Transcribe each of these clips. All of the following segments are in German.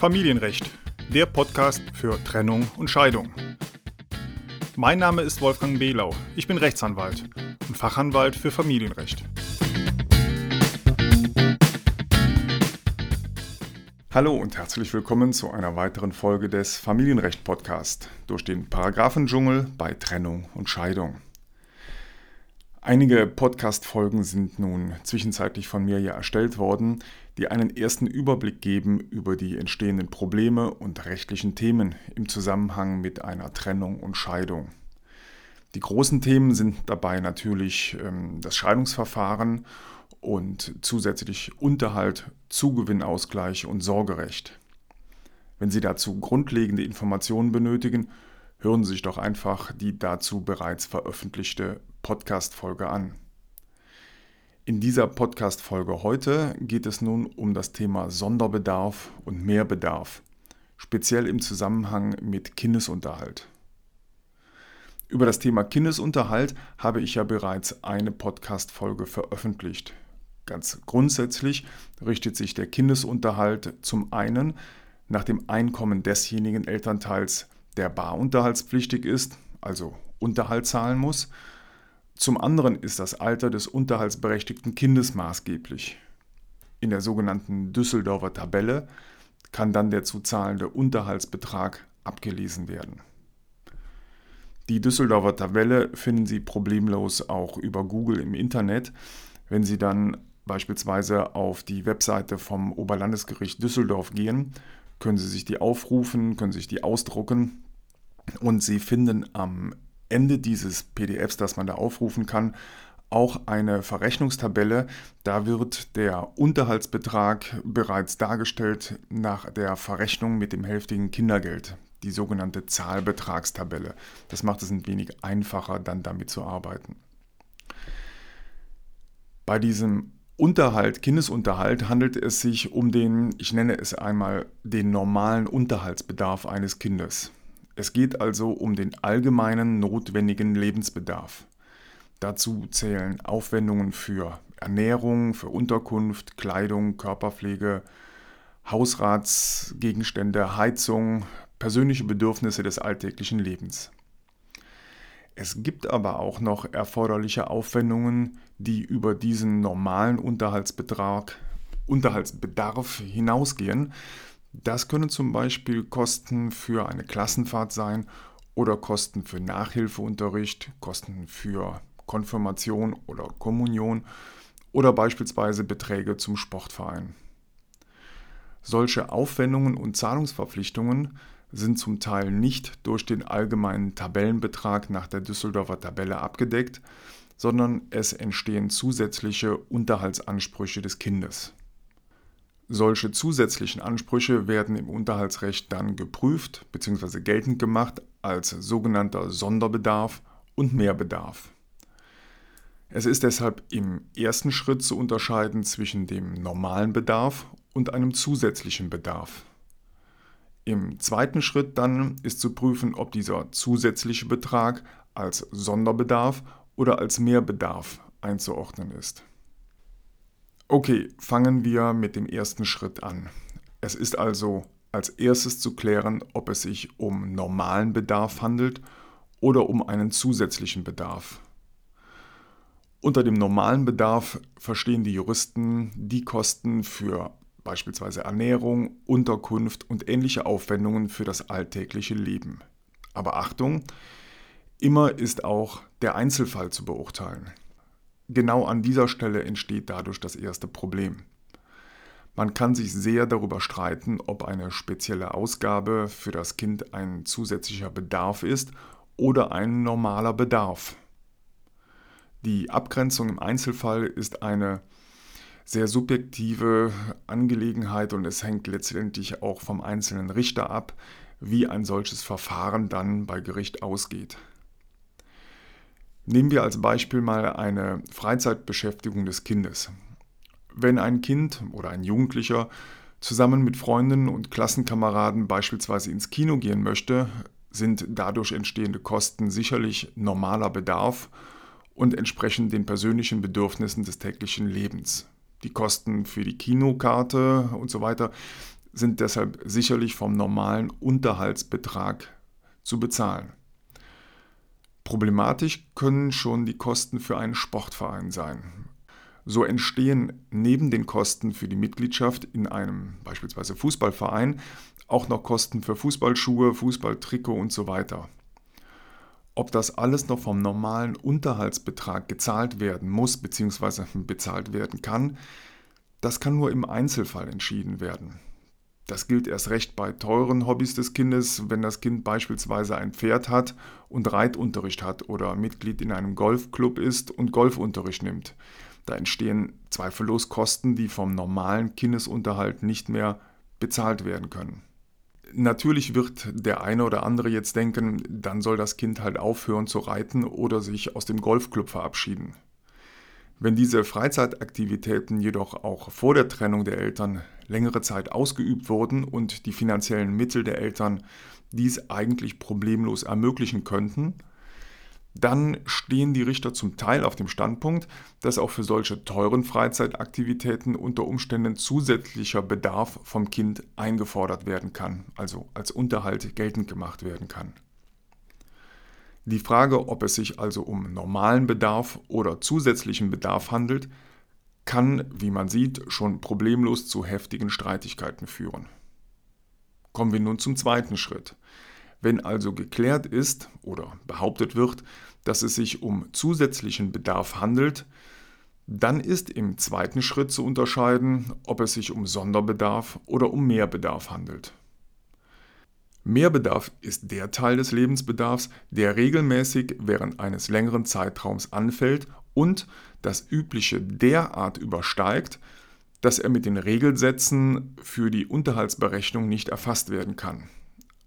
Familienrecht, der Podcast für Trennung und Scheidung. Mein Name ist Wolfgang Behlau. Ich bin Rechtsanwalt und Fachanwalt für Familienrecht. Hallo und herzlich willkommen zu einer weiteren Folge des Familienrecht Podcast durch den Paragraphendschungel bei Trennung und Scheidung. Einige Podcast-Folgen sind nun zwischenzeitlich von mir ja erstellt worden, die einen ersten Überblick geben über die entstehenden Probleme und rechtlichen Themen im Zusammenhang mit einer Trennung und Scheidung. Die großen Themen sind dabei natürlich ähm, das Scheidungsverfahren und zusätzlich Unterhalt, Zugewinnausgleich und Sorgerecht. Wenn Sie dazu grundlegende Informationen benötigen, hören Sie sich doch einfach die dazu bereits veröffentlichte Podcast-Folge an. In dieser Podcast-Folge heute geht es nun um das Thema Sonderbedarf und Mehrbedarf, speziell im Zusammenhang mit Kindesunterhalt. Über das Thema Kindesunterhalt habe ich ja bereits eine Podcast-Folge veröffentlicht. Ganz grundsätzlich richtet sich der Kindesunterhalt zum einen nach dem Einkommen desjenigen Elternteils, der barunterhaltspflichtig ist, also Unterhalt zahlen muss, zum anderen ist das Alter des unterhaltsberechtigten Kindes maßgeblich. In der sogenannten Düsseldorfer Tabelle kann dann der zu zahlende Unterhaltsbetrag abgelesen werden. Die Düsseldorfer Tabelle finden Sie problemlos auch über Google im Internet. Wenn Sie dann beispielsweise auf die Webseite vom Oberlandesgericht Düsseldorf gehen, können Sie sich die aufrufen, können sich die ausdrucken und Sie finden am Ende dieses PDFs, das man da aufrufen kann, auch eine Verrechnungstabelle. Da wird der Unterhaltsbetrag bereits dargestellt nach der Verrechnung mit dem hälftigen Kindergeld, die sogenannte Zahlbetragstabelle. Das macht es ein wenig einfacher, dann damit zu arbeiten. Bei diesem Unterhalt, Kindesunterhalt, handelt es sich um den, ich nenne es einmal, den normalen Unterhaltsbedarf eines Kindes. Es geht also um den allgemeinen notwendigen Lebensbedarf. Dazu zählen Aufwendungen für Ernährung, für Unterkunft, Kleidung, Körperpflege, Hausratsgegenstände, Heizung, persönliche Bedürfnisse des alltäglichen Lebens. Es gibt aber auch noch erforderliche Aufwendungen, die über diesen normalen Unterhaltsbetrag, Unterhaltsbedarf hinausgehen, das können zum Beispiel Kosten für eine Klassenfahrt sein oder Kosten für Nachhilfeunterricht, Kosten für Konfirmation oder Kommunion oder beispielsweise Beträge zum Sportverein. Solche Aufwendungen und Zahlungsverpflichtungen sind zum Teil nicht durch den allgemeinen Tabellenbetrag nach der Düsseldorfer Tabelle abgedeckt, sondern es entstehen zusätzliche Unterhaltsansprüche des Kindes. Solche zusätzlichen Ansprüche werden im Unterhaltsrecht dann geprüft bzw. geltend gemacht als sogenannter Sonderbedarf und Mehrbedarf. Es ist deshalb im ersten Schritt zu unterscheiden zwischen dem normalen Bedarf und einem zusätzlichen Bedarf. Im zweiten Schritt dann ist zu prüfen, ob dieser zusätzliche Betrag als Sonderbedarf oder als Mehrbedarf einzuordnen ist. Okay, fangen wir mit dem ersten Schritt an. Es ist also als erstes zu klären, ob es sich um normalen Bedarf handelt oder um einen zusätzlichen Bedarf. Unter dem normalen Bedarf verstehen die Juristen die Kosten für beispielsweise Ernährung, Unterkunft und ähnliche Aufwendungen für das alltägliche Leben. Aber Achtung, immer ist auch der Einzelfall zu beurteilen genau an dieser Stelle entsteht dadurch das erste Problem. Man kann sich sehr darüber streiten, ob eine spezielle Ausgabe für das Kind ein zusätzlicher Bedarf ist oder ein normaler Bedarf. Die Abgrenzung im Einzelfall ist eine sehr subjektive Angelegenheit und es hängt letztendlich auch vom einzelnen Richter ab, wie ein solches Verfahren dann bei Gericht ausgeht. Nehmen wir als Beispiel mal eine Freizeitbeschäftigung des Kindes. Wenn ein Kind oder ein Jugendlicher zusammen mit Freunden und Klassenkameraden beispielsweise ins Kino gehen möchte, sind dadurch entstehende Kosten sicherlich normaler Bedarf und entsprechen den persönlichen Bedürfnissen des täglichen Lebens. Die Kosten für die Kinokarte und so weiter sind deshalb sicherlich vom normalen Unterhaltsbetrag zu bezahlen. Problematisch können schon die Kosten für einen Sportverein sein. So entstehen neben den Kosten für die Mitgliedschaft in einem beispielsweise Fußballverein auch noch Kosten für Fußballschuhe, Fußballtrikot und so weiter. Ob das alles noch vom normalen Unterhaltsbetrag gezahlt werden muss bzw. bezahlt werden kann, das kann nur im Einzelfall entschieden werden. Das gilt erst recht bei teuren Hobbys des Kindes, wenn das Kind beispielsweise ein Pferd hat und Reitunterricht hat oder Mitglied in einem Golfclub ist und Golfunterricht nimmt. Da entstehen zweifellos Kosten, die vom normalen Kindesunterhalt nicht mehr bezahlt werden können. Natürlich wird der eine oder andere jetzt denken, dann soll das Kind halt aufhören zu reiten oder sich aus dem Golfclub verabschieden. Wenn diese Freizeitaktivitäten jedoch auch vor der Trennung der Eltern längere Zeit ausgeübt wurden und die finanziellen Mittel der Eltern dies eigentlich problemlos ermöglichen könnten, dann stehen die Richter zum Teil auf dem Standpunkt, dass auch für solche teuren Freizeitaktivitäten unter Umständen zusätzlicher Bedarf vom Kind eingefordert werden kann, also als Unterhalt geltend gemacht werden kann. Die Frage, ob es sich also um normalen Bedarf oder zusätzlichen Bedarf handelt, kann, wie man sieht, schon problemlos zu heftigen Streitigkeiten führen. Kommen wir nun zum zweiten Schritt. Wenn also geklärt ist oder behauptet wird, dass es sich um zusätzlichen Bedarf handelt, dann ist im zweiten Schritt zu unterscheiden, ob es sich um Sonderbedarf oder um Mehrbedarf handelt. Mehrbedarf ist der Teil des Lebensbedarfs, der regelmäßig während eines längeren Zeitraums anfällt und das Übliche derart übersteigt, dass er mit den Regelsätzen für die Unterhaltsberechnung nicht erfasst werden kann.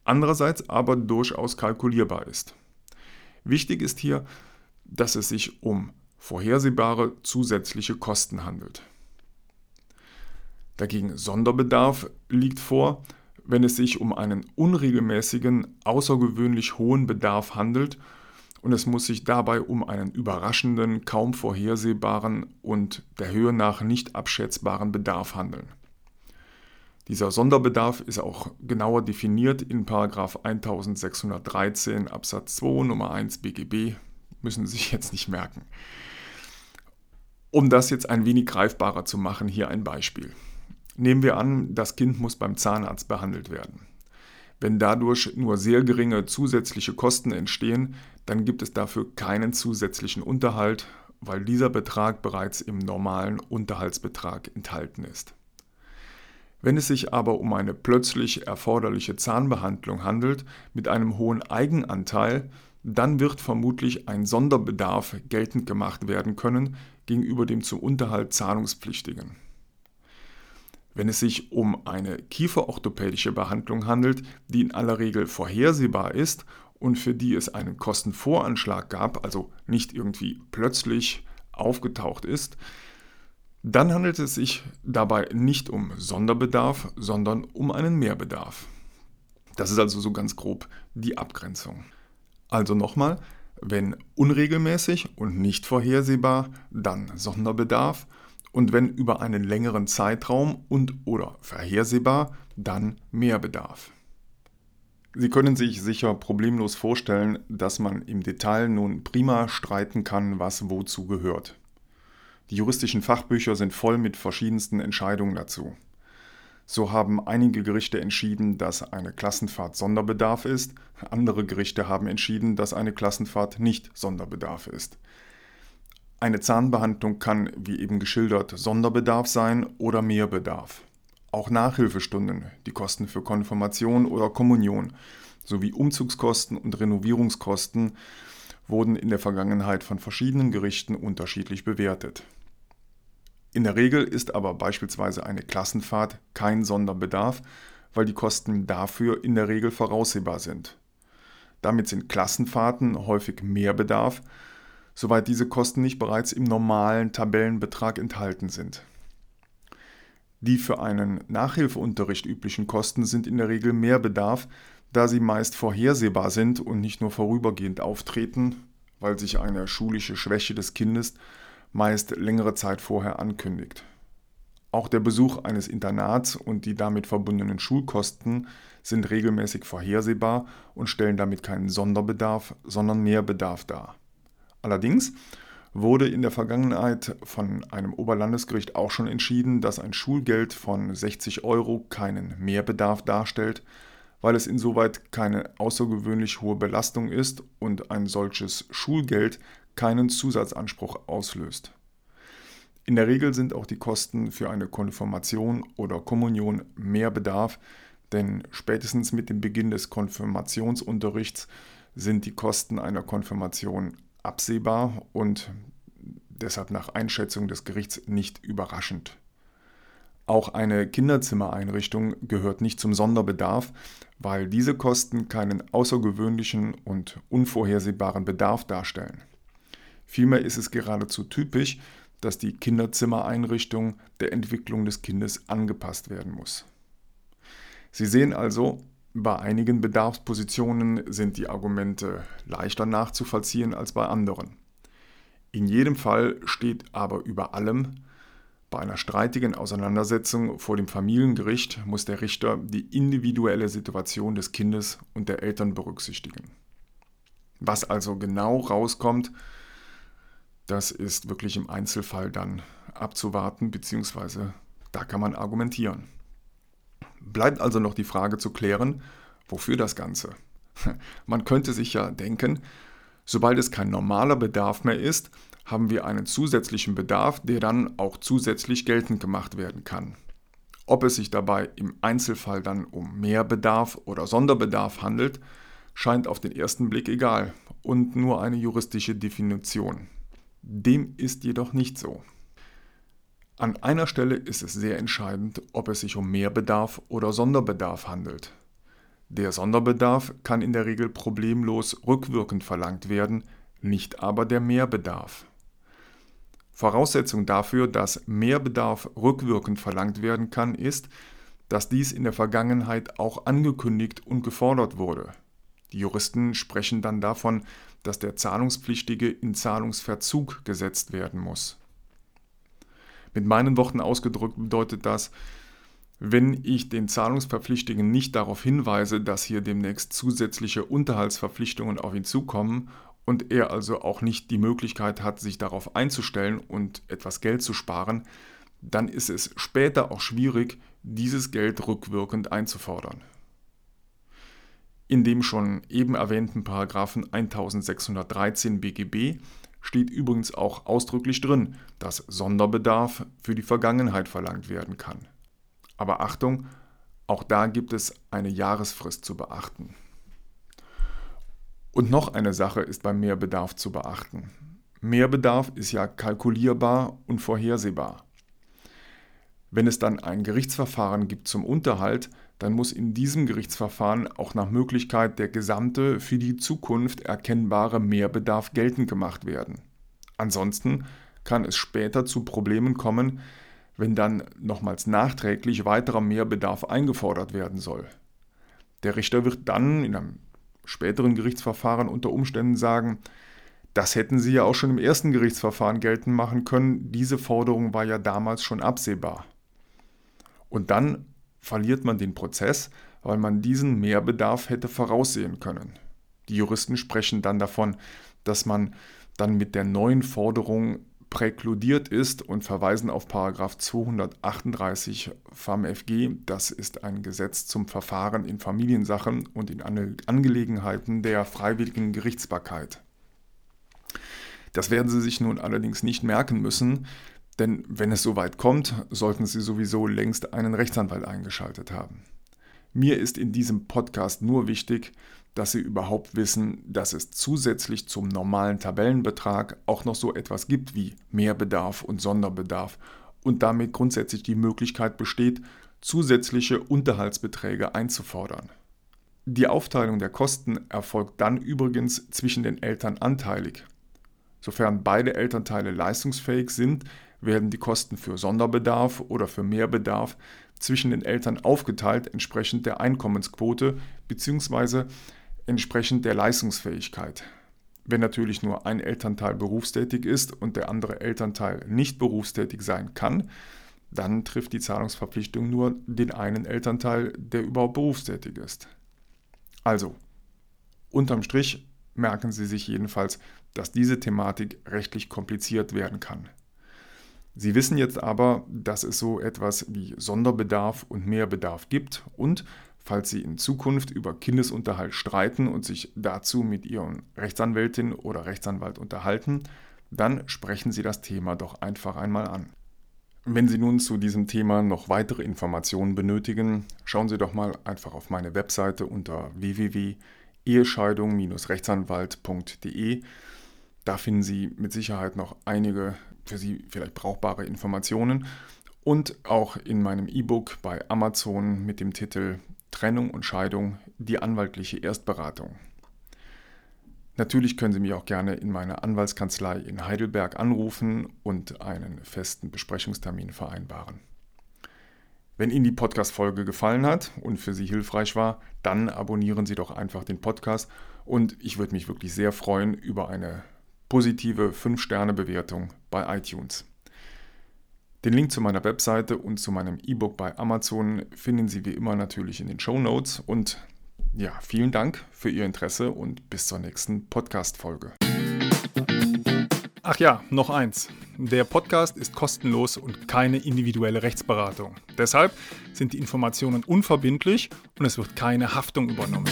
Andererseits aber durchaus kalkulierbar ist. Wichtig ist hier, dass es sich um vorhersehbare zusätzliche Kosten handelt. Dagegen Sonderbedarf liegt vor, wenn es sich um einen unregelmäßigen, außergewöhnlich hohen Bedarf handelt und es muss sich dabei um einen überraschenden, kaum vorhersehbaren und der Höhe nach nicht abschätzbaren Bedarf handeln. Dieser Sonderbedarf ist auch genauer definiert in 1613 Absatz 2 Nummer 1 BGB, müssen Sie sich jetzt nicht merken. Um das jetzt ein wenig greifbarer zu machen, hier ein Beispiel. Nehmen wir an, das Kind muss beim Zahnarzt behandelt werden. Wenn dadurch nur sehr geringe zusätzliche Kosten entstehen, dann gibt es dafür keinen zusätzlichen Unterhalt, weil dieser Betrag bereits im normalen Unterhaltsbetrag enthalten ist. Wenn es sich aber um eine plötzlich erforderliche Zahnbehandlung handelt mit einem hohen Eigenanteil, dann wird vermutlich ein Sonderbedarf geltend gemacht werden können gegenüber dem zum Unterhalt Zahlungspflichtigen. Wenn es sich um eine kieferorthopädische Behandlung handelt, die in aller Regel vorhersehbar ist und für die es einen Kostenvoranschlag gab, also nicht irgendwie plötzlich aufgetaucht ist, dann handelt es sich dabei nicht um Sonderbedarf, sondern um einen Mehrbedarf. Das ist also so ganz grob die Abgrenzung. Also nochmal, wenn unregelmäßig und nicht vorhersehbar, dann Sonderbedarf und wenn über einen längeren Zeitraum und oder vorhersehbar, dann Mehrbedarf. Sie können sich sicher problemlos vorstellen, dass man im Detail nun prima streiten kann, was wozu gehört. Die juristischen Fachbücher sind voll mit verschiedensten Entscheidungen dazu. So haben einige Gerichte entschieden, dass eine Klassenfahrt Sonderbedarf ist, andere Gerichte haben entschieden, dass eine Klassenfahrt nicht Sonderbedarf ist. Eine Zahnbehandlung kann, wie eben geschildert, Sonderbedarf sein oder Mehrbedarf. Auch Nachhilfestunden, die Kosten für Konfirmation oder Kommunion sowie Umzugskosten und Renovierungskosten wurden in der Vergangenheit von verschiedenen Gerichten unterschiedlich bewertet. In der Regel ist aber beispielsweise eine Klassenfahrt kein Sonderbedarf, weil die Kosten dafür in der Regel voraussehbar sind. Damit sind Klassenfahrten häufig Mehrbedarf, soweit diese Kosten nicht bereits im normalen Tabellenbetrag enthalten sind. Die für einen Nachhilfeunterricht üblichen Kosten sind in der Regel mehr Bedarf, da sie meist vorhersehbar sind und nicht nur vorübergehend auftreten, weil sich eine schulische Schwäche des Kindes meist längere Zeit vorher ankündigt. Auch der Besuch eines Internats und die damit verbundenen Schulkosten sind regelmäßig vorhersehbar und stellen damit keinen Sonderbedarf, sondern Mehrbedarf dar. Allerdings wurde in der Vergangenheit von einem Oberlandesgericht auch schon entschieden, dass ein Schulgeld von 60 Euro keinen Mehrbedarf darstellt, weil es insoweit keine außergewöhnlich hohe Belastung ist und ein solches Schulgeld keinen Zusatzanspruch auslöst. In der Regel sind auch die Kosten für eine Konfirmation oder Kommunion mehr Bedarf, denn spätestens mit dem Beginn des Konfirmationsunterrichts sind die Kosten einer Konfirmation absehbar und deshalb nach Einschätzung des Gerichts nicht überraschend. Auch eine Kinderzimmereinrichtung gehört nicht zum Sonderbedarf, weil diese Kosten keinen außergewöhnlichen und unvorhersehbaren Bedarf darstellen. Vielmehr ist es geradezu typisch, dass die Kinderzimmereinrichtung der Entwicklung des Kindes angepasst werden muss. Sie sehen also, bei einigen Bedarfspositionen sind die Argumente leichter nachzuvollziehen als bei anderen. In jedem Fall steht aber über allem, bei einer streitigen Auseinandersetzung vor dem Familiengericht muss der Richter die individuelle Situation des Kindes und der Eltern berücksichtigen. Was also genau rauskommt, das ist wirklich im Einzelfall dann abzuwarten, beziehungsweise da kann man argumentieren. Bleibt also noch die Frage zu klären, wofür das Ganze? Man könnte sich ja denken, sobald es kein normaler Bedarf mehr ist, haben wir einen zusätzlichen Bedarf, der dann auch zusätzlich geltend gemacht werden kann. Ob es sich dabei im Einzelfall dann um Mehrbedarf oder Sonderbedarf handelt, scheint auf den ersten Blick egal und nur eine juristische Definition. Dem ist jedoch nicht so. An einer Stelle ist es sehr entscheidend, ob es sich um Mehrbedarf oder Sonderbedarf handelt. Der Sonderbedarf kann in der Regel problemlos rückwirkend verlangt werden, nicht aber der Mehrbedarf. Voraussetzung dafür, dass Mehrbedarf rückwirkend verlangt werden kann, ist, dass dies in der Vergangenheit auch angekündigt und gefordert wurde. Die Juristen sprechen dann davon, dass der Zahlungspflichtige in Zahlungsverzug gesetzt werden muss. Mit meinen Worten ausgedrückt bedeutet das, wenn ich den Zahlungsverpflichtigen nicht darauf hinweise, dass hier demnächst zusätzliche Unterhaltsverpflichtungen auf ihn zukommen und er also auch nicht die Möglichkeit hat, sich darauf einzustellen und etwas Geld zu sparen, dann ist es später auch schwierig, dieses Geld rückwirkend einzufordern. In dem schon eben erwähnten Paragraphen 1613 BGB steht übrigens auch ausdrücklich drin, dass Sonderbedarf für die Vergangenheit verlangt werden kann. Aber Achtung, auch da gibt es eine Jahresfrist zu beachten. Und noch eine Sache ist beim Mehrbedarf zu beachten. Mehrbedarf ist ja kalkulierbar und vorhersehbar. Wenn es dann ein Gerichtsverfahren gibt zum Unterhalt, dann muss in diesem Gerichtsverfahren auch nach Möglichkeit der gesamte für die Zukunft erkennbare Mehrbedarf geltend gemacht werden. Ansonsten kann es später zu Problemen kommen, wenn dann nochmals nachträglich weiterer Mehrbedarf eingefordert werden soll. Der Richter wird dann in einem späteren Gerichtsverfahren unter Umständen sagen, das hätten Sie ja auch schon im ersten Gerichtsverfahren geltend machen können, diese Forderung war ja damals schon absehbar. Und dann verliert man den Prozess, weil man diesen Mehrbedarf hätte voraussehen können. Die Juristen sprechen dann davon, dass man dann mit der neuen Forderung präkludiert ist und verweisen auf 238 FAMFG. Das ist ein Gesetz zum Verfahren in Familiensachen und in Angelegenheiten der freiwilligen Gerichtsbarkeit. Das werden Sie sich nun allerdings nicht merken müssen, denn wenn es soweit kommt, sollten Sie sowieso längst einen Rechtsanwalt eingeschaltet haben. Mir ist in diesem Podcast nur wichtig, dass Sie überhaupt wissen, dass es zusätzlich zum normalen Tabellenbetrag auch noch so etwas gibt wie Mehrbedarf und Sonderbedarf und damit grundsätzlich die Möglichkeit besteht, zusätzliche Unterhaltsbeträge einzufordern. Die Aufteilung der Kosten erfolgt dann übrigens zwischen den Eltern anteilig. Sofern beide Elternteile leistungsfähig sind, werden die Kosten für Sonderbedarf oder für Mehrbedarf zwischen den Eltern aufgeteilt entsprechend der Einkommensquote bzw. entsprechend der Leistungsfähigkeit. Wenn natürlich nur ein Elternteil berufstätig ist und der andere Elternteil nicht berufstätig sein kann, dann trifft die Zahlungsverpflichtung nur den einen Elternteil, der überhaupt berufstätig ist. Also, unterm Strich merken Sie sich jedenfalls, dass diese Thematik rechtlich kompliziert werden kann. Sie wissen jetzt aber, dass es so etwas wie Sonderbedarf und Mehrbedarf gibt und falls Sie in Zukunft über Kindesunterhalt streiten und sich dazu mit Ihren Rechtsanwältin oder Rechtsanwalt unterhalten, dann sprechen Sie das Thema doch einfach einmal an. Wenn Sie nun zu diesem Thema noch weitere Informationen benötigen, schauen Sie doch mal einfach auf meine Webseite unter www.ehescheidung-rechtsanwalt.de. Da finden Sie mit Sicherheit noch einige für Sie vielleicht brauchbare Informationen und auch in meinem E-Book bei Amazon mit dem Titel Trennung und Scheidung, die anwaltliche Erstberatung. Natürlich können Sie mich auch gerne in meiner Anwaltskanzlei in Heidelberg anrufen und einen festen Besprechungstermin vereinbaren. Wenn Ihnen die Podcast-Folge gefallen hat und für Sie hilfreich war, dann abonnieren Sie doch einfach den Podcast und ich würde mich wirklich sehr freuen über eine positive 5-Sterne-Bewertung bei iTunes. Den Link zu meiner Webseite und zu meinem E-Book bei Amazon finden Sie wie immer natürlich in den Show Notes und ja, vielen Dank für Ihr Interesse und bis zur nächsten Podcast-Folge. Ach ja, noch eins. Der Podcast ist kostenlos und keine individuelle Rechtsberatung. Deshalb sind die Informationen unverbindlich und es wird keine Haftung übernommen.